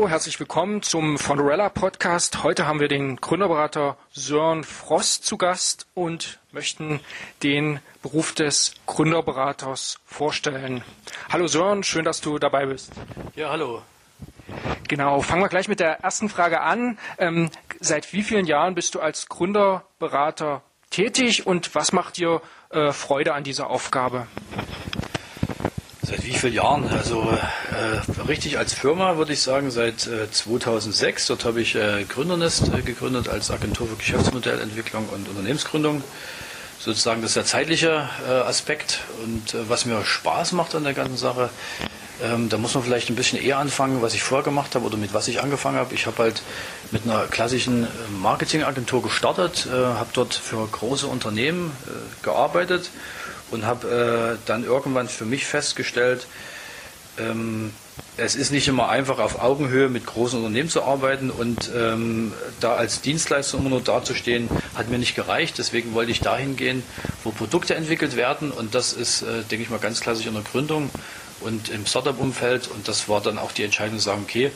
Hallo, herzlich willkommen zum Fondorella Podcast. Heute haben wir den Gründerberater Sören Frost zu Gast und möchten den Beruf des Gründerberaters vorstellen. Hallo Sören, schön, dass du dabei bist. Ja, hallo. Genau, fangen wir gleich mit der ersten Frage an. Ähm, seit wie vielen Jahren bist du als Gründerberater tätig und was macht dir äh, Freude an dieser Aufgabe? Seit wie vielen Jahren? Also äh, richtig als Firma würde ich sagen seit äh, 2006. Dort habe ich äh, Gründernest äh, gegründet als Agentur für Geschäftsmodellentwicklung und Unternehmensgründung. Sozusagen das ist der zeitliche äh, Aspekt und äh, was mir Spaß macht an der ganzen Sache. Ähm, da muss man vielleicht ein bisschen eher anfangen, was ich vorher gemacht habe oder mit was ich angefangen habe. Ich habe halt mit einer klassischen Marketingagentur gestartet, habe dort für große Unternehmen gearbeitet und habe äh, dann irgendwann für mich festgestellt, ähm, es ist nicht immer einfach auf Augenhöhe mit großen Unternehmen zu arbeiten und ähm, da als Dienstleister immer nur dazustehen, hat mir nicht gereicht. Deswegen wollte ich dahin gehen, wo Produkte entwickelt werden und das ist, äh, denke ich mal, ganz klassisch in der Gründung und im Startup-Umfeld und das war dann auch die Entscheidung zu sagen, okay,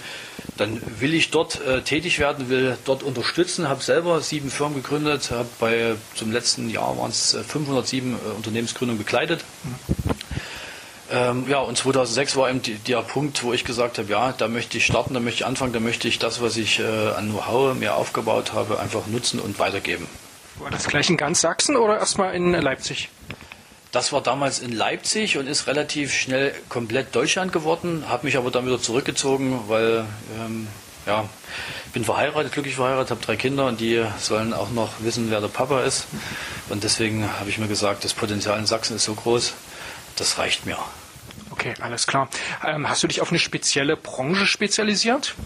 dann will ich dort äh, tätig werden, will dort unterstützen, habe selber sieben Firmen gegründet, habe bei zum letzten Jahr waren es 507 äh, Unternehmensgründungen begleitet. Ähm, ja, und 2006 war eben die, der Punkt, wo ich gesagt habe, ja, da möchte ich starten, da möchte ich anfangen, da möchte ich das, was ich äh, an Know-how mir aufgebaut habe, einfach nutzen und weitergeben. War das gleich in ganz Sachsen oder erstmal in Leipzig? Das war damals in Leipzig und ist relativ schnell komplett Deutschland geworden, habe mich aber dann wieder zurückgezogen, weil ähm, ja, ich bin verheiratet, glücklich verheiratet, habe drei Kinder und die sollen auch noch wissen, wer der Papa ist. Und deswegen habe ich mir gesagt, das Potenzial in Sachsen ist so groß, das reicht mir. Okay, alles klar. Ähm, hast du dich auf eine spezielle Branche spezialisiert?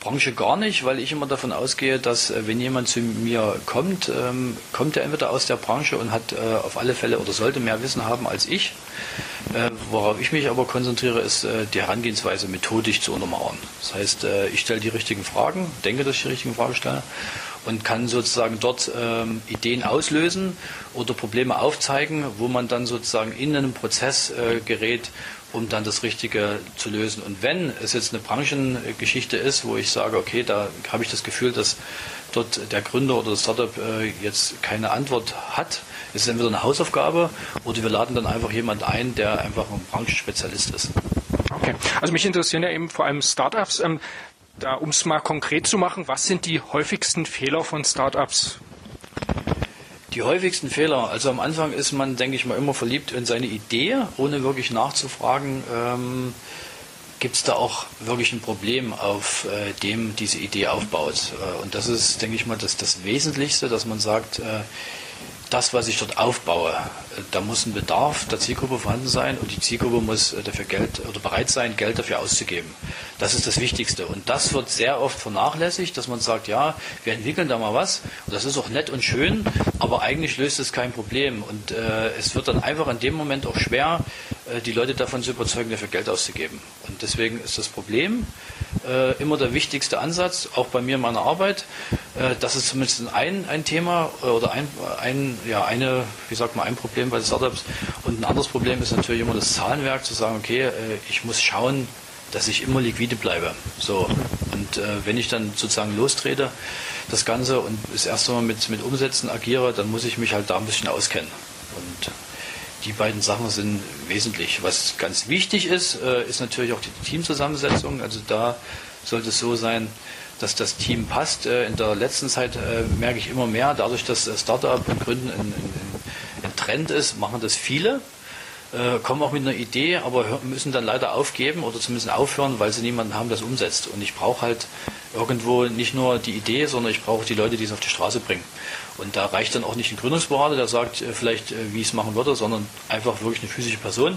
Branche gar nicht, weil ich immer davon ausgehe, dass äh, wenn jemand zu mir kommt, ähm, kommt er entweder aus der Branche und hat äh, auf alle Fälle oder sollte mehr Wissen haben als ich. Äh, worauf ich mich aber konzentriere, ist äh, die Herangehensweise methodisch zu untermauern. Das heißt, äh, ich stelle die richtigen Fragen, denke, dass ich die richtigen Fragen stelle und kann sozusagen dort ähm, Ideen auslösen oder Probleme aufzeigen, wo man dann sozusagen in einen Prozess äh, gerät, um dann das Richtige zu lösen. Und wenn es jetzt eine Branchengeschichte ist, wo ich sage, okay, da habe ich das Gefühl, dass dort der Gründer oder das Startup äh, jetzt keine Antwort hat, ist es entweder eine Hausaufgabe oder wir laden dann einfach jemand ein, der einfach ein Branchenspezialist ist. Okay, also mich interessieren ja eben vor allem Startups. Ähm, um es mal konkret zu machen, was sind die häufigsten Fehler von Startups? Die häufigsten Fehler, also am Anfang ist man, denke ich mal, immer verliebt in seine Idee, ohne wirklich nachzufragen, ähm, gibt es da auch wirklich ein Problem, auf äh, dem diese Idee aufbaut. Äh, und das ist, denke ich mal, das, das Wesentlichste, dass man sagt, äh, das, was ich dort aufbaue, da muss ein Bedarf der Zielgruppe vorhanden sein und die Zielgruppe muss äh, dafür Geld oder bereit sein, Geld dafür auszugeben. Das ist das Wichtigste. Und das wird sehr oft vernachlässigt, dass man sagt, ja, wir entwickeln da mal was und das ist auch nett und schön, aber eigentlich löst es kein Problem. Und äh, es wird dann einfach in dem Moment auch schwer, äh, die Leute davon zu überzeugen, dafür Geld auszugeben. Und deswegen ist das Problem äh, immer der wichtigste Ansatz, auch bei mir in meiner Arbeit. Äh, das ist zumindest ein, ein Thema oder ein, ein, ja, eine, wie sagt man, ein Problem bei Startups. Und ein anderes Problem ist natürlich immer das Zahlenwerk, zu sagen, okay, äh, ich muss schauen, dass ich immer liquide bleibe. So. Und äh, wenn ich dann sozusagen lostrete, das Ganze und das erste Mal mit, mit Umsätzen agiere, dann muss ich mich halt da ein bisschen auskennen. Und die beiden Sachen sind wesentlich. Was ganz wichtig ist, äh, ist natürlich auch die Teamzusammensetzung. Also da sollte es so sein, dass das Team passt. Äh, in der letzten Zeit äh, merke ich immer mehr, dadurch, dass Startup und Gründen ein, Trend ist, machen das viele kommen auch mit einer Idee, aber müssen dann leider aufgeben oder zumindest aufhören, weil sie niemanden haben, der es umsetzt. Und ich brauche halt irgendwo nicht nur die Idee, sondern ich brauche die Leute, die es auf die Straße bringen. Und da reicht dann auch nicht ein Gründungsberater, der sagt äh, vielleicht, äh, wie ich es machen würde, sondern einfach wirklich eine physische Person,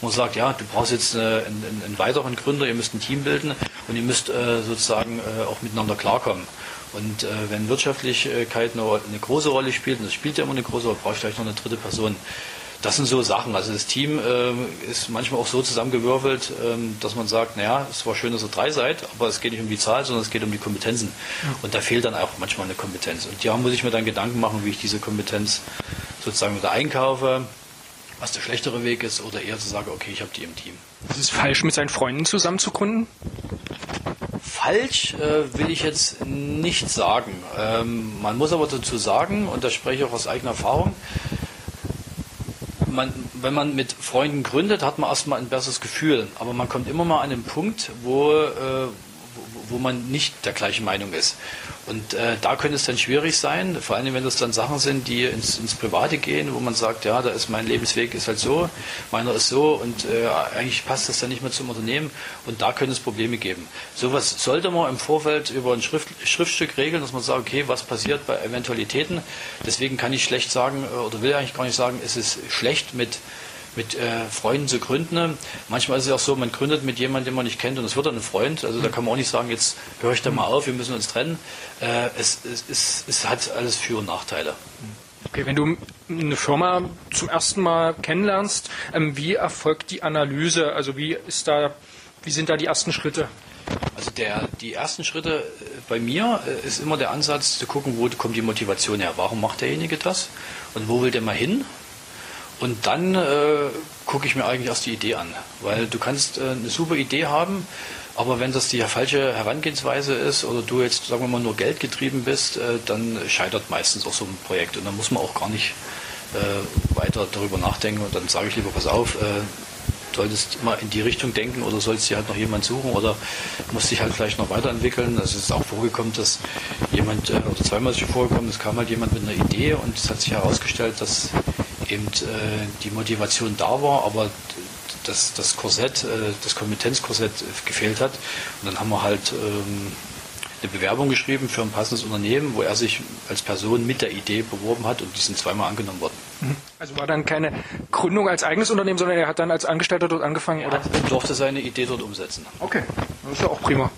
wo man sagt, ja, du brauchst jetzt einen, einen, weiteren Gründer, ihr müsst ein Team bilden und ihr müsst äh, sozusagen auch miteinander klarkommen. Und wenn Wirtschaftlichkeit eine, eine große Rolle spielt, und das spielt ja immer eine große Rolle, brauche ich vielleicht noch eine dritte Person das sind so Sachen. Also das Team ähm, ist manchmal auch so zusammengewürfelt, ähm, dass man sagt, naja, es war schön, dass ihr drei seid, aber es geht nicht um die Zahl, sondern es geht um die Kompetenzen. Und da fehlt dann auch manchmal eine Kompetenz. Und ja, muss ich mir dann Gedanken machen, wie ich diese Kompetenz sozusagen wieder einkaufe, was der schlechtere Weg ist, oder eher zu sagen, okay, ich habe die im Team. Ist es falsch, mit seinen Freunden zusammen zu gründen? falsch äh, will ich jetzt nicht sagen. Ähm, man muss aber dazu sagen, und das spreche ich auch aus eigener Erfahrung, man, wenn man mit Freunden gründet, hat man erstmal ein besseres Gefühl. Aber man kommt immer mal an den Punkt, wo, äh, wo, man nicht der gleichen Meinung ist. Und äh, da könnte es dann schwierig sein, vor allem wenn das dann Sachen sind, die ins, ins Private gehen, wo man sagt, ja, da ist mein Lebensweg ist halt so, meiner ist so und äh, eigentlich passt das dann nicht mehr zum Unternehmen und da können es Probleme geben. Sowas sollte man im Vorfeld über ein Schrift, Schriftstück regeln, dass man sagt, okay, was passiert bei Eventualitäten. Deswegen kann ich schlecht sagen äh, oder will eigentlich gar nicht sagen, es ist schlecht mit mit äh, Freunden zu gründen. Manchmal ist es auch so, man gründet mit jemandem, den man nicht kennt und es wird dann ein Freund. Also da kann man auch nicht sagen, jetzt höre ich da mal auf, wir müssen uns trennen. Äh, es, es, es, es hat alles Für- und Nachteile. Okay, wenn du eine Firma zum ersten Mal kennenlernst, ähm, wie erfolgt die Analyse? Also wie ist da, wie sind da die ersten Schritte? Also der, die ersten Schritte äh, bei mir äh, ist immer der Ansatz zu gucken, wo kommt die Motivation her. Warum macht derjenige das? Und wo will der mal hin? Und dann äh, gucke ich mir eigentlich erst die Idee an. Weil du kannst äh, eine super Idee haben, aber wenn das die falsche Herangehensweise ist oder du jetzt, sagen wir mal, nur Geld getrieben bist, äh, dann scheitert meistens auch so ein Projekt. Und dann muss man auch gar nicht äh, weiter darüber nachdenken. Und dann sage ich lieber, pass auf, äh, solltest immer in die Richtung denken oder sollst dir halt noch jemand suchen oder musst dich halt vielleicht noch weiterentwickeln. Also es ist auch vorgekommen, dass jemand, äh, oder zweimal ist schon vorgekommen, es kam halt jemand mit einer Idee und es hat sich herausgestellt, dass eben äh, die Motivation da war, aber das, das Korsett, äh, das Kompetenzkorsett gefehlt hat. Und dann haben wir halt ähm, eine Bewerbung geschrieben für ein passendes Unternehmen, wo er sich als Person mit der Idee beworben hat und die sind zweimal angenommen worden. Mhm. Also war dann keine Gründung als eigenes Unternehmen, sondern er hat dann als Angestellter dort angefangen? Er oder? durfte seine Idee dort umsetzen. Okay, das ist ja auch prima.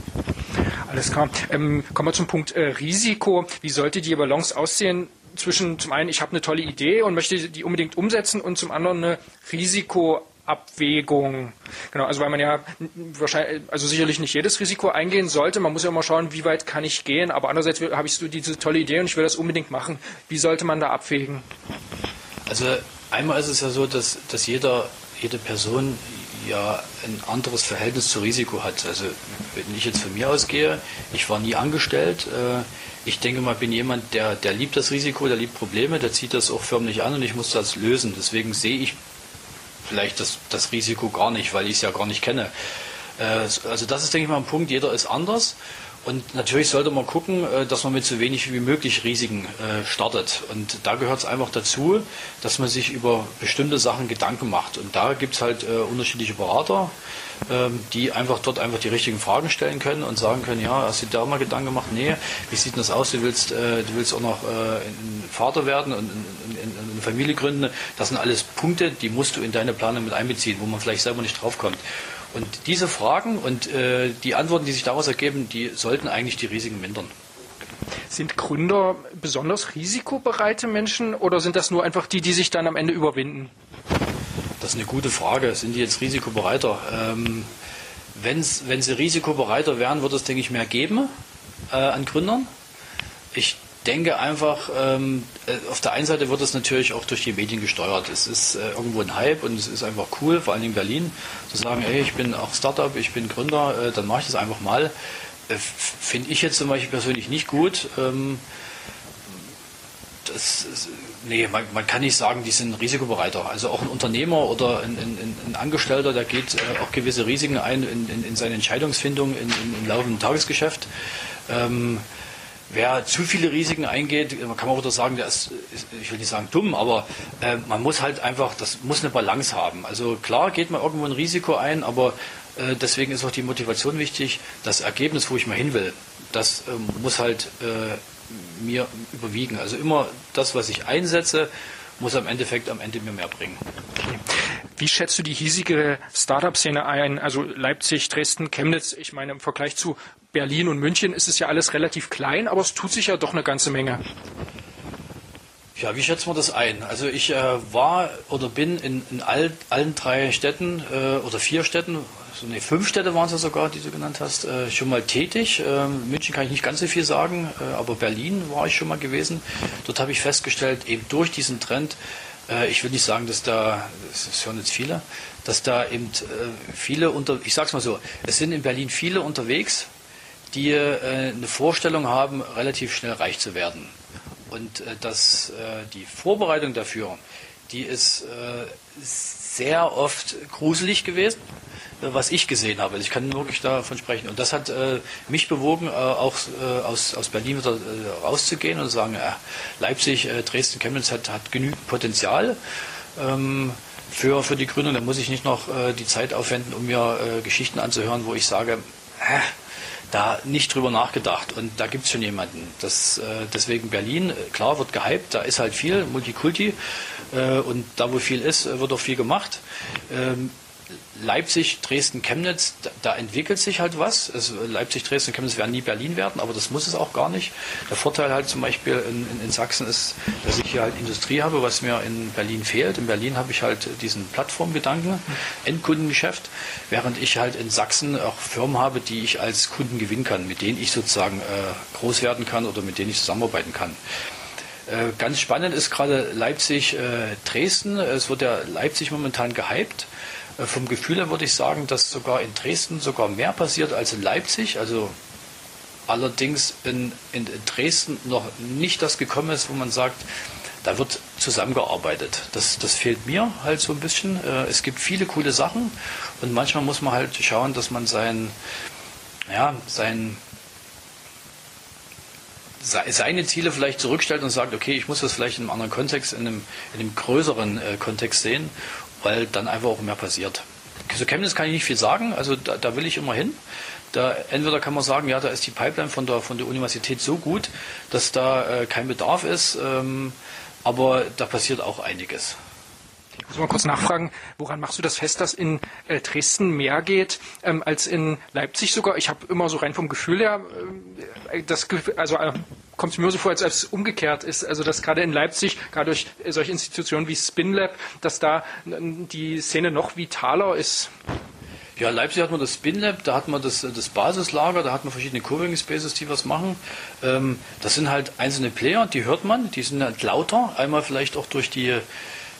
Alles klar. Ähm, kommen wir zum Punkt äh, Risiko. Wie sollte die Balance aussehen zwischen zum einen, ich habe eine tolle Idee und möchte die unbedingt umsetzen und zum anderen eine Risikoabwägung. Genau, also weil man ja wahrscheinlich, also sicherlich nicht jedes Risiko eingehen sollte. Man muss ja immer schauen, wie weit kann ich gehen. Aber andererseits habe ich so diese tolle Idee und ich will das unbedingt machen. Wie sollte man da abwägen? Also einmal ist es ja so, dass, dass jeder, jede Person ja ein anderes Verhältnis zu Risiko hat. Also wenn ich jetzt von mir ausgehe, ich war nie angestellt. Äh, ich denke mal, bin jemand, der, der liebt das Risiko, der liebt Probleme, der zieht das auch förmlich an und ich muss das lösen. Deswegen sehe ich vielleicht das, das Risiko gar nicht, weil ich es ja gar nicht kenne. Äh, also das ist, denke ich mal, ein Punkt, jeder ist anders. Und natürlich sollte man gucken, äh, dass man mit so wenig wie möglich Risiken äh, startet. Und da gehört es einfach dazu, dass man sich über bestimmte Sachen Gedanken macht. Und da gibt es halt unterschiedliche Berater, ähm, die einfach dort einfach die richtigen Fragen stellen können und sagen können, ja, hast du da mal Gedanken gemacht? Nee, wie sieht denn das aus? Du willst, du willst auch noch ein Vater werden und eine Familie gründen. Das sind alles Punkte, die musst du in deine Planung mit einbeziehen, wo man vielleicht selber nicht draufkommt. Und diese Fragen und äh, die Antworten, die sich daraus ergeben, die sollten eigentlich die Risiken mindern. Sind Gründer besonders risikobereite Menschen oder sind das nur einfach die, die sich dann am Ende überwinden? Das ist eine gute Frage. Sind die jetzt risikobereiter? Ähm, wenn sie risikobereiter wären, würde es, denke ich, mehr geben äh, an Gründern. Ich denke einfach, ähm, äh, auf der einen Seite wird es natürlich auch durch die Medien gesteuert. Es ist äh, irgendwo ein Hype und es ist einfach cool, vor allem in Berlin, zu sagen, hey, ich bin auch Startup, ich bin Gründer, äh, dann mache ich das einfach mal. Äh, Finde ich jetzt zum Beispiel persönlich nicht gut. Ähm, das, nee, man, man, kann nicht sagen, die sind risikobereiter. Also auch ein Unternehmer oder ein, ein, ein Angestellter, der geht äh, auch gewisse Risiken ein in, in, in seine Entscheidungsfindung in, im laufenden Tagesgeschäft. Ähm, wer zu viele Risiken eingeht, man kann auch sagen, der ist, ich will nicht sagen dumm, aber äh, man muss halt einfach, das muss eine Balance haben. Also klar geht man irgendwo ein Risiko ein, aber äh, deswegen ist auch die Motivation wichtig. Das Ergebnis, wo ich mal hin will, das äh, muss halt äh, mir überwiegen. Also immer das, was ich einsetze, muss am Endeffekt am Ende mir mehr bringen. Wie schätzt du die hiesige Startup-Szene ein? Also Leipzig, Dresden, Chemnitz, ich meine im Vergleich zu Berlin und München ist es ja alles relativ klein, aber es tut sich ja doch eine ganze Menge. Ja, wie schätzen wir das ein? Also ich äh, war oder bin in, in all, allen drei Städten äh, oder vier Städten, also nee, fünf Städte waren es ja sogar, die du genannt hast, äh, schon mal tätig. Ähm, München kann ich nicht ganz so viel sagen, äh, aber Berlin war ich schon mal gewesen. Dort habe ich festgestellt, eben durch diesen Trend, äh, ich will nicht sagen, dass da, das hören jetzt viele, dass da eben äh, viele unter, ich sag's mal so, es sind in Berlin viele unterwegs, die äh, eine Vorstellung haben, relativ schnell reich zu werden. Und äh, dass äh, die Vorbereitung dafür, die ist äh, sehr oft gruselig gewesen, äh, was ich gesehen habe. Ich kann wirklich davon sprechen. Und das hat äh, mich bewogen, auch aus, aus Berlin wieder rauszugehen und zu sagen, Leipzig, Dresden, Chemnitz hat, hat genügend Potenzial. Ähm, für, für die Gründung, da muss ich nicht noch äh, die Zeit aufwenden, um mir äh, Geschichten anzuhören, wo ich sage, äh, da nicht drüber nachgedacht und da gibt es schon jemanden. Das, äh, deswegen Berlin, äh, klar, wird gehypt, da ist halt viel, Multikulti äh, und da wo viel ist, wird auch viel gemacht. Ähm, Leipzig, Dresden, Chemnitz, da, da, entwickelt sich halt was. Es, Leipzig, Dresden, Chemnitz werden nie Berlin werden, aber das muss es auch gar nicht. Der Vorteil halt zum Beispiel in, in, in, Sachsen ist, dass ich hier halt Industrie habe, was mir in Berlin fehlt. In Berlin habe ich halt diesen Plattformgedanken, Endkundengeschäft, während ich halt in Sachsen auch Firmen habe, die ich als Kunden gewinnen kann, mit denen ich sozusagen äh, groß werden kann oder mit denen ich zusammenarbeiten kann. Äh, ganz spannend ist gerade Leipzig, äh, Dresden. Es wird ja Leipzig momentan gehypt. Äh, vom Gefühl her würde ich sagen, dass sogar in Dresden sogar mehr passiert als in Leipzig. Also allerdings in, in Dresden noch nicht das gekommen ist, wo man sagt, da wird zusammengearbeitet. Das, das fehlt mir halt so ein bisschen. Äh, es gibt viele coole Sachen und manchmal muss man halt schauen, dass man sein, ja, sein, seine Ziele vielleicht zurückstellt und sagt, okay, ich muss das vielleicht in einem anderen Kontext, in einem, in einem größeren äh, Kontext sehen weil dann einfach auch mehr passiert. Zu Chemnitz kann ich nicht viel sagen, also da, da will ich immer hin. Da, entweder kann man sagen, ja, da ist die Pipeline von der, von der Universität so gut, dass da äh, kein Bedarf ist, ähm, aber da passiert auch einiges. Ich muss mal kurz nachfragen, woran machst du das fest, dass in äh, Dresden mehr geht ähm, als in Leipzig sogar? Ich habe immer so rein vom Gefühl her, äh, das, also äh, kommt es mir so vor, als ob es umgekehrt ist. Also dass gerade in Leipzig, gerade durch solche Institutionen wie SpinLab, dass da die Szene noch vitaler ist. Ja, Leipzig hat man das SpinLab, da hat man das, das Basislager, da hat man verschiedene Coworking Spaces, die was machen. Ähm, das sind halt einzelne Player, die hört man, die sind halt lauter. Einmal vielleicht auch durch die,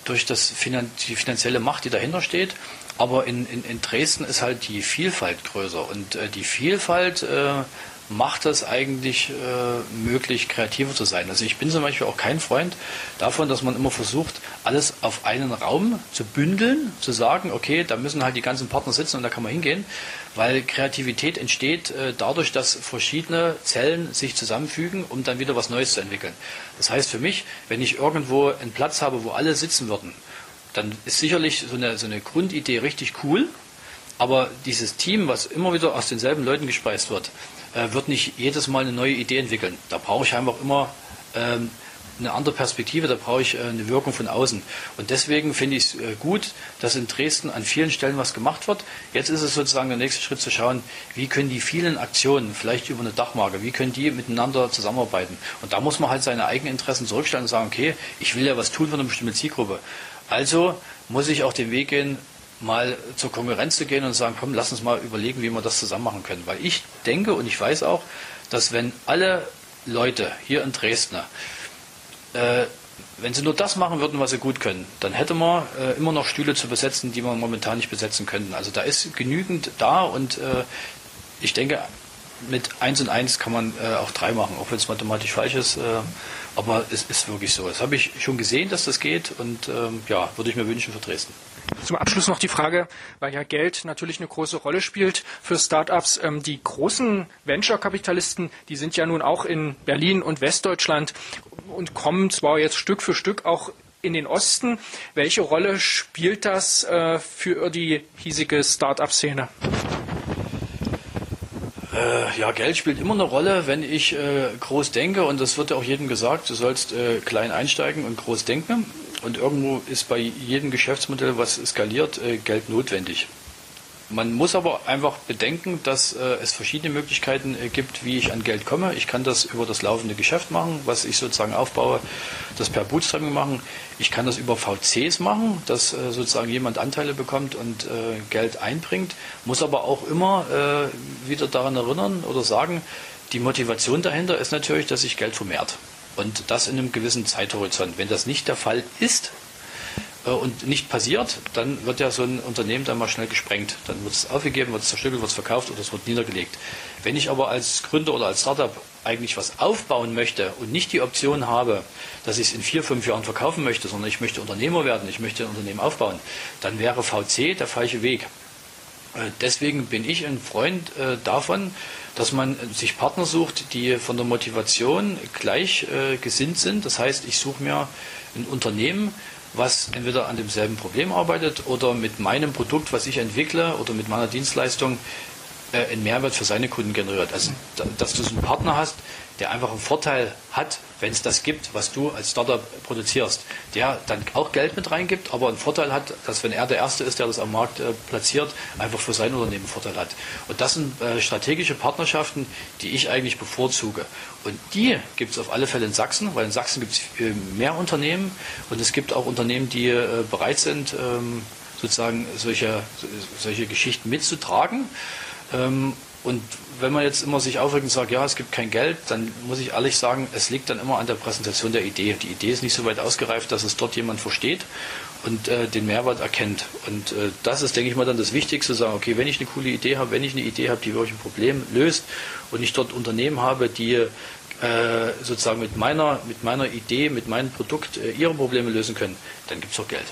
durch das Finan die finanzielle Macht, die dahinter steht. Aber in, in, in Dresden ist halt die Vielfalt größer. Und äh, die Vielfalt äh, macht es eigentlich äh, möglich, kreativer zu sein. Also ich bin zum Beispiel auch kein Freund davon, dass man immer versucht, alles auf einen Raum zu bündeln, zu sagen, okay, da müssen halt die ganzen Partner sitzen und da kann man hingehen, weil Kreativität entsteht äh, dadurch, dass verschiedene Zellen sich zusammenfügen, um dann wieder was Neues zu entwickeln. Das heißt für mich, wenn ich irgendwo einen Platz habe, wo alle sitzen würden, dann ist sicherlich so eine, so eine Grundidee richtig cool, aber dieses Team, was immer wieder aus denselben Leuten gespeist wird, wird nicht jedes Mal eine neue Idee entwickeln. Da brauche ich einfach immer ähm, eine andere Perspektive, da brauche ich äh, eine Wirkung von außen. Und deswegen finde ich es äh, gut, dass in Dresden an vielen Stellen was gemacht wird. Jetzt ist es sozusagen der nächste Schritt zu schauen, wie können die vielen Aktionen, vielleicht über eine Dachmarke, wie können die miteinander zusammenarbeiten. Und da muss man halt seine eigenen Interessen zurückstellen und sagen, okay, ich will ja was tun für eine bestimmte Zielgruppe. Also muss ich auch den Weg gehen, mal zur Konkurrenz zu gehen und sagen, komm, lass uns mal überlegen, wie wir das zusammen machen können. Weil ich denke und ich weiß auch, dass wenn alle Leute hier in Dresden, äh, wenn sie nur das machen würden, was sie gut können, dann hätte man äh, immer noch Stühle zu besetzen, die wir momentan nicht besetzen könnten. Also da ist genügend da und äh, ich denke, mit 1 und 1 kann man äh, auch 3 machen, auch wenn es mathematisch falsch ist. Äh, aber es ist wirklich so. Das habe ich schon gesehen, dass das geht und ähm, ja, würde ich mir wünschen für Dresden. Zum Abschluss noch die Frage, weil ja Geld natürlich eine große Rolle spielt für Startups. Ähm, die großen Venture-Kapitalisten, die sind ja nun auch in Berlin und Westdeutschland und kommen zwar jetzt Stück für Stück auch in den Osten. Welche Rolle spielt das äh, für die hiesige Start-up-Szene? Äh, ja, Geld spielt immer eine Rolle, wenn ich äh, groß denke und das wird ja auch jedem gesagt, du sollst äh, klein einsteigen und groß denken. Und irgendwo ist bei jedem Geschäftsmodell, was skaliert, äh, Geld notwendig. Man muss aber einfach bedenken, dass äh, es verschiedene Möglichkeiten äh, gibt, wie ich an Geld komme. Ich kann das über das laufende Geschäft machen, was ich sozusagen aufbaue, das per Bootstrapping machen. Ich kann das über VCs machen, dass äh, sozusagen jemand Anteile bekommt und äh, Geld einbringt. Muss aber auch immer äh, wieder daran erinnern oder sagen, die Motivation dahinter ist natürlich, dass sich Geld vermehrt. Und das in einem gewissen Zeithorizont. Wenn das nicht der Fall ist, und nicht passiert, dann wird ja so ein Unternehmen dann mal schnell gesprengt. Dann wird es aufgegeben, wird es zerstückelt, wird es verkauft oder es wird niedergelegt. Wenn ich aber als Gründer oder als Startup eigentlich was aufbauen möchte und nicht die Option habe, dass ich es in vier, fünf Jahren verkaufen möchte, sondern ich möchte Unternehmer werden, ich möchte ein Unternehmen aufbauen, dann wäre VC der falsche Weg. Äh, deswegen bin ich ein Freund äh, davon, dass man sich Partner sucht, die von der Motivation gleich äh, gesinnt sind. Das heißt, ich suche mir ein Unternehmen, was entweder an demselben Problem arbeitet oder mit meinem Produkt, was ich entwickle oder mit meiner Dienstleistung einen Mehrwert für seine Kunden generiert. Also, dass du so einen Partner hast, der einfach einen Vorteil hat, wenn es das gibt, was du als Startup produzierst, der dann auch Geld mit reingibt, aber einen Vorteil hat, dass wenn er der Erste ist, der das am Markt äh, platziert, einfach für sein Unternehmen einen Vorteil hat. Und das sind äh, strategische Partnerschaften, die ich eigentlich bevorzuge. Und die gibt es auf alle Fälle in Sachsen, weil in Sachsen gibt es äh, mehr Unternehmen und es gibt auch Unternehmen, die äh, bereit sind, ähm, sozusagen solche, solche Geschichten mitzutragen. Ähm, und wenn man jetzt immer sich aufregt und sagt, ja, es gibt kein Geld, dann muss ich ehrlich sagen, es liegt dann immer an der Präsentation der Idee. Die Idee ist nicht so weit ausgereift, dass es dort jemand versteht und äh, den Mehrwert erkennt. Und äh, das ist, denke ich mal, dann das Wichtigste, zu sagen, okay, wenn ich eine coole Idee habe, wenn ich eine Idee habe, die wirklich ein Problem löst und ich dort Unternehmen habe, die äh, sozusagen mit meiner, mit meiner Idee, mit meinem Produkt äh, ihre Probleme lösen können, dann gibt es auch Geld.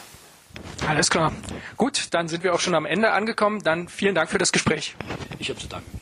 Alles klar. Gut, dann sind wir auch schon am Ende angekommen. Dann vielen Dank für das Gespräch. Ich habe zu danken.